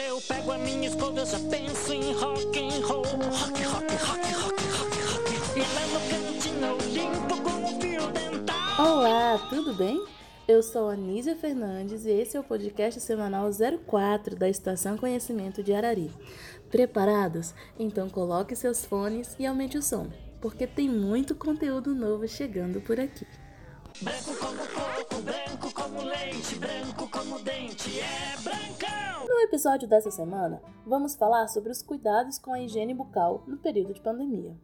eu pego a minha escova, eu já penso em rock and roll. Rock, rock, rock, rock, rock, rock. E lá no cantinho limpo com o fio dental. Olá, tudo bem? Eu sou Anísia Fernandes e esse é o podcast semanal 04 da Estação Conhecimento de Arari. Preparados? Então coloque seus fones e aumente o som, porque tem muito conteúdo novo chegando por aqui. Branco branco como leite, branco como dente, é brancão! No episódio dessa semana, vamos falar sobre os cuidados com a higiene bucal no período de pandemia.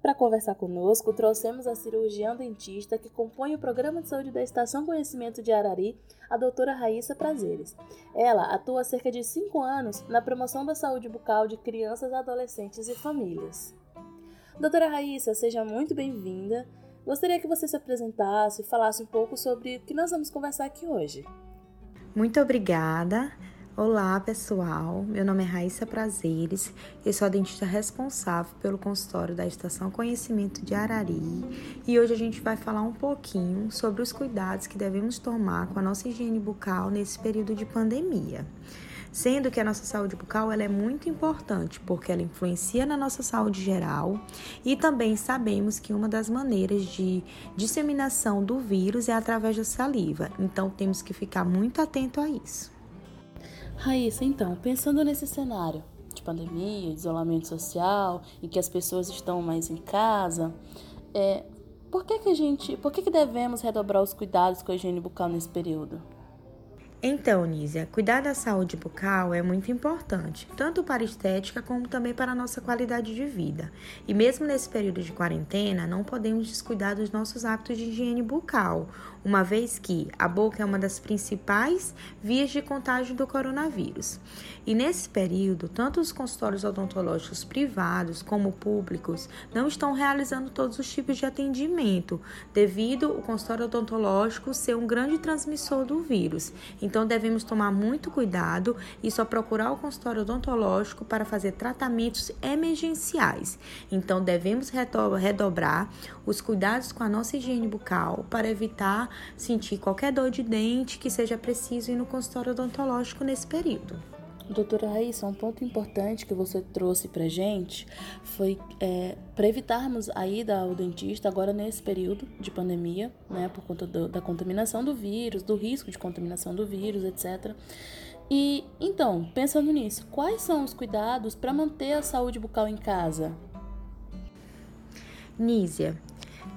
Para conversar conosco, trouxemos a cirurgiã dentista que compõe o programa de saúde da Estação Conhecimento de Arari, a doutora Raíssa Prazeres. Ela atua há cerca de 5 anos na promoção da saúde bucal de crianças, adolescentes e famílias. Doutora Raíssa, seja muito bem-vinda. Gostaria que você se apresentasse e falasse um pouco sobre o que nós vamos conversar aqui hoje. Muito obrigada. Olá, pessoal. Meu nome é Raíssa Prazeres. Eu sou a dentista responsável pelo consultório da Estação Conhecimento de Arari. E hoje a gente vai falar um pouquinho sobre os cuidados que devemos tomar com a nossa higiene bucal nesse período de pandemia sendo que a nossa saúde bucal ela é muito importante porque ela influencia na nossa saúde geral e também sabemos que uma das maneiras de disseminação do vírus é através da saliva, então temos que ficar muito atento a isso. Raíssa, então, pensando nesse cenário de pandemia, de isolamento social e que as pessoas estão mais em casa, é, por que, que a gente, por que, que devemos redobrar os cuidados com a higiene bucal nesse período? Então, Nízia, cuidar da saúde bucal é muito importante, tanto para a estética como também para a nossa qualidade de vida. E mesmo nesse período de quarentena, não podemos descuidar dos nossos hábitos de higiene bucal, uma vez que a boca é uma das principais vias de contágio do coronavírus. E nesse período, tanto os consultórios odontológicos privados como públicos não estão realizando todos os tipos de atendimento, devido o consultório odontológico ser um grande transmissor do vírus. Então devemos tomar muito cuidado e só procurar o consultório odontológico para fazer tratamentos emergenciais. Então devemos redobrar os cuidados com a nossa higiene bucal para evitar sentir qualquer dor de dente que seja preciso ir no consultório odontológico nesse período. Doutora Raíssa, um ponto importante que você trouxe pra gente foi é, para evitarmos a ida ao dentista agora nesse período de pandemia, né, por conta do, da contaminação do vírus, do risco de contaminação do vírus, etc. E então, pensando nisso, quais são os cuidados para manter a saúde bucal em casa? Nízia,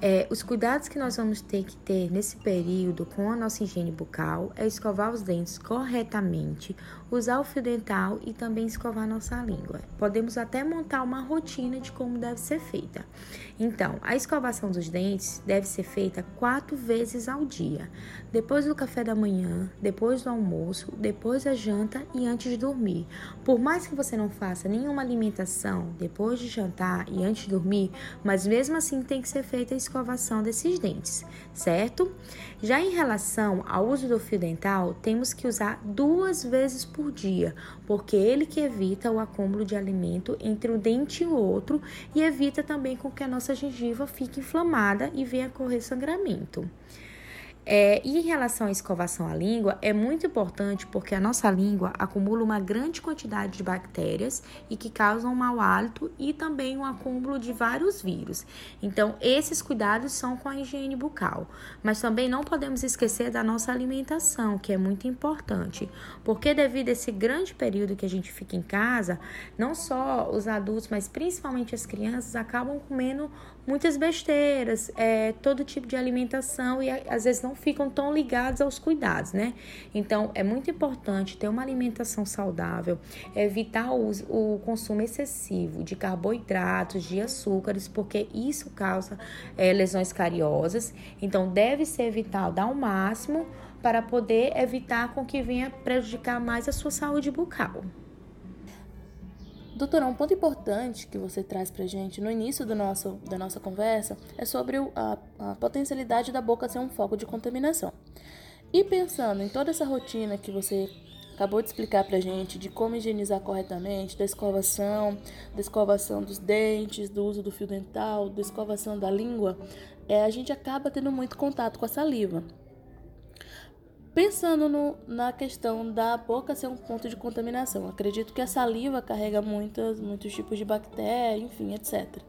é, os cuidados que nós vamos ter que ter nesse período com a nossa higiene bucal é escovar os dentes corretamente, usar o fio dental e também escovar nossa língua. Podemos até montar uma rotina de como deve ser feita. Então, a escovação dos dentes deve ser feita quatro vezes ao dia: depois do café da manhã, depois do almoço, depois da janta e antes de dormir. Por mais que você não faça nenhuma alimentação depois de jantar e antes de dormir, mas mesmo assim tem que ser feita escovação desses dentes, certo? Já em relação ao uso do fio dental, temos que usar duas vezes por dia, porque ele que evita o acúmulo de alimento entre um dente e o outro e evita também com que a nossa gengiva fique inflamada e venha correr sangramento. É, e em relação à escovação à língua, é muito importante porque a nossa língua acumula uma grande quantidade de bactérias e que causam mau hálito e também um acúmulo de vários vírus. Então, esses cuidados são com a higiene bucal. Mas também não podemos esquecer da nossa alimentação, que é muito importante, porque devido a esse grande período que a gente fica em casa, não só os adultos, mas principalmente as crianças acabam comendo muitas besteiras, é, todo tipo de alimentação e às vezes não ficam tão ligados aos cuidados, né? Então é muito importante ter uma alimentação saudável, evitar o, o consumo excessivo de carboidratos, de açúcares, porque isso causa é, lesões cariosas. Então deve ser evitado ao máximo para poder evitar com que venha prejudicar mais a sua saúde bucal. Doutora, um ponto importante que você traz pra gente no início do nosso, da nossa conversa é sobre a, a potencialidade da boca ser um foco de contaminação. E pensando em toda essa rotina que você acabou de explicar pra gente de como higienizar corretamente, da escovação, da escovação dos dentes, do uso do fio dental, da escovação da língua, é, a gente acaba tendo muito contato com a saliva. Pensando no, na questão da boca ser um ponto de contaminação, acredito que a saliva carrega muitas, muitos tipos de bactéria, enfim, etc.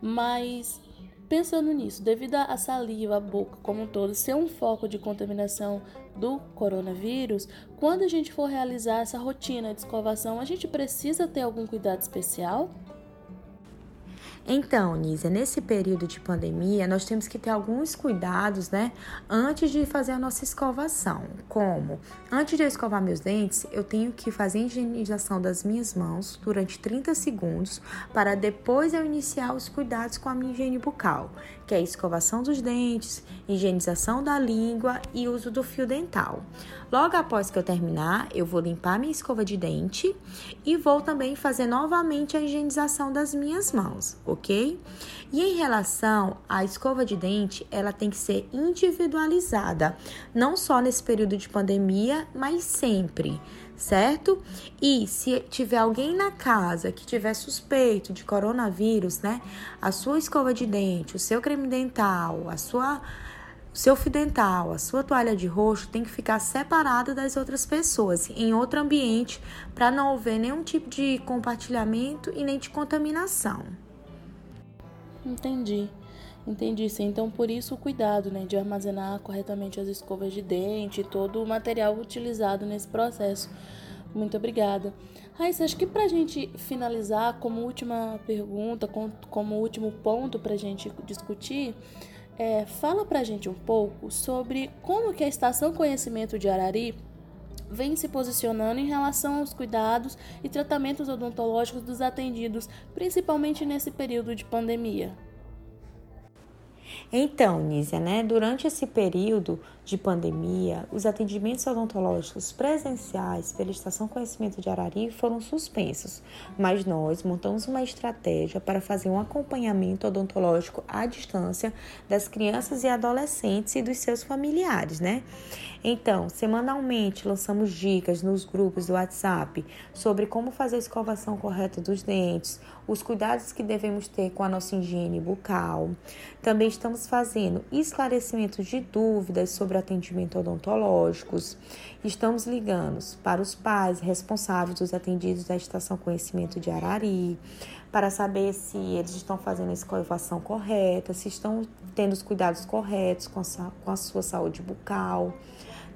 Mas pensando nisso, devido à saliva, a boca como um todo ser um foco de contaminação do coronavírus, quando a gente for realizar essa rotina de escovação, a gente precisa ter algum cuidado especial? Então, Nízia, nesse período de pandemia, nós temos que ter alguns cuidados, né, antes de fazer a nossa escovação. Como? Antes de eu escovar meus dentes, eu tenho que fazer a higienização das minhas mãos durante 30 segundos para depois eu iniciar os cuidados com a minha higiene bucal, que é escovação dos dentes, higienização da língua e uso do fio dental. Logo após que eu terminar, eu vou limpar minha escova de dente e vou também fazer novamente a higienização das minhas mãos, ok? E em relação à escova de dente, ela tem que ser individualizada, não só nesse período de pandemia, mas sempre certo? E se tiver alguém na casa que tiver suspeito de coronavírus, né? A sua escova de dente, o seu creme dental, a sua o seu fio dental, a sua toalha de rosto tem que ficar separada das outras pessoas, em outro ambiente, para não haver nenhum tipo de compartilhamento e nem de contaminação. Entendi. Entendi, sim. Então, por isso o cuidado, né, de armazenar corretamente as escovas de dente e todo o material utilizado nesse processo. Muito obrigada. Raíssa, acho que para a gente finalizar, como última pergunta, como último ponto para a gente discutir, é, fala para a gente um pouco sobre como que a Estação Conhecimento de Arari vem se posicionando em relação aos cuidados e tratamentos odontológicos dos atendidos, principalmente nesse período de pandemia. Então, Nízia, né, durante esse período de pandemia, os atendimentos odontológicos presenciais pela Estação Conhecimento de Arari foram suspensos, mas nós montamos uma estratégia para fazer um acompanhamento odontológico à distância das crianças e adolescentes e dos seus familiares, né? Então, semanalmente lançamos dicas nos grupos do WhatsApp sobre como fazer a escovação correta dos dentes, os cuidados que devemos ter com a nossa higiene bucal. Também estamos fazendo esclarecimentos de dúvidas sobre atendimento odontológicos. Estamos ligando para os pais responsáveis dos atendidos da Estação Conhecimento de Arari para saber se eles estão fazendo a escovação correta, se estão tendo os cuidados corretos com a, com a sua saúde bucal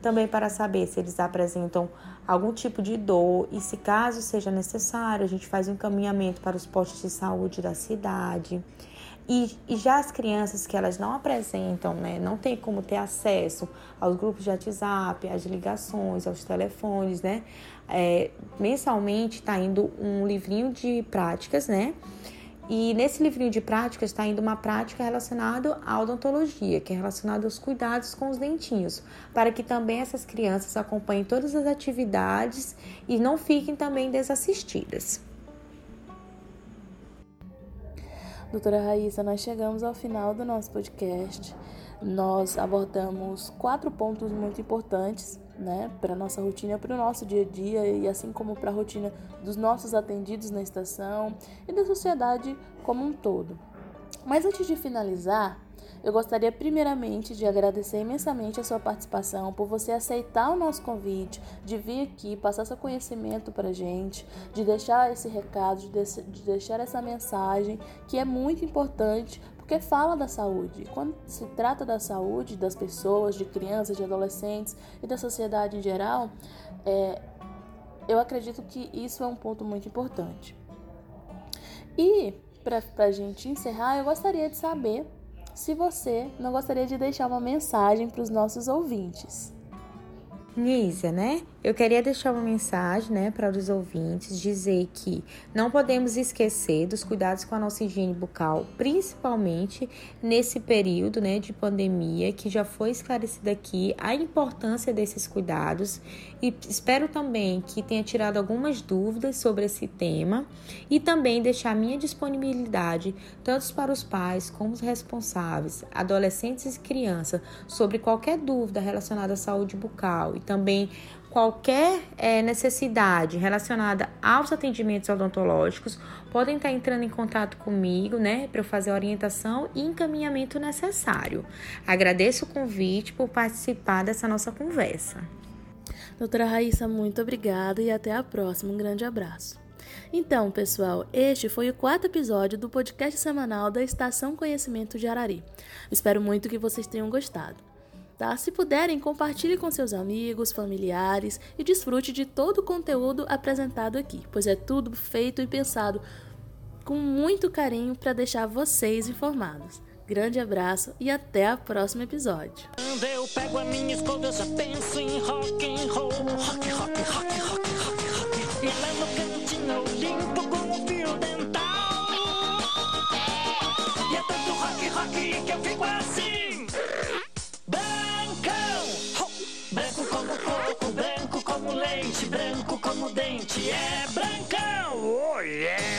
também para saber se eles apresentam algum tipo de dor e se caso seja necessário, a gente faz um encaminhamento para os postos de saúde da cidade. E, e, já as crianças que elas não apresentam, né, não tem como ter acesso aos grupos de WhatsApp, às ligações, aos telefones, né, é, mensalmente está indo um livrinho de práticas, né, e nesse livrinho de práticas está indo uma prática relacionada à odontologia, que é relacionada aos cuidados com os dentinhos, para que também essas crianças acompanhem todas as atividades e não fiquem também desassistidas. Doutora Raíssa, nós chegamos ao final do nosso podcast. Nós abordamos quatro pontos muito importantes né, para nossa rotina, para o nosso dia a dia e assim como para a rotina dos nossos atendidos na estação e da sociedade como um todo. Mas antes de finalizar, eu gostaria primeiramente de agradecer imensamente a sua participação, por você aceitar o nosso convite, de vir aqui, passar seu conhecimento para gente, de deixar esse recado, de, de deixar essa mensagem que é muito importante porque fala da saúde. Quando se trata da saúde das pessoas, de crianças, de adolescentes e da sociedade em geral, é, eu acredito que isso é um ponto muito importante. E para a gente encerrar, eu gostaria de saber se você não gostaria de deixar uma mensagem para os nossos ouvintes. Nízia, né? Eu queria deixar uma mensagem, né, para os ouvintes, dizer que não podemos esquecer dos cuidados com a nossa higiene bucal, principalmente nesse período, né, de pandemia, que já foi esclarecida aqui a importância desses cuidados. E espero também que tenha tirado algumas dúvidas sobre esse tema e também deixar minha disponibilidade tanto para os pais como os responsáveis, adolescentes e crianças, sobre qualquer dúvida relacionada à saúde bucal e também qualquer é, necessidade relacionada aos atendimentos odontológicos, podem estar entrando em contato comigo, né, para eu fazer a orientação e encaminhamento necessário. Agradeço o convite por participar dessa nossa conversa. Doutora Raíssa, muito obrigada e até a próxima. Um grande abraço. Então, pessoal, este foi o quarto episódio do podcast semanal da Estação Conhecimento de Arari. Espero muito que vocês tenham gostado. Tá? Se puderem, compartilhe com seus amigos, familiares e desfrute de todo o conteúdo apresentado aqui, pois é tudo feito e pensado com muito carinho para deixar vocês informados. Grande abraço e até o próximo episódio. Quando eu pego É Brancão! Oh yeah!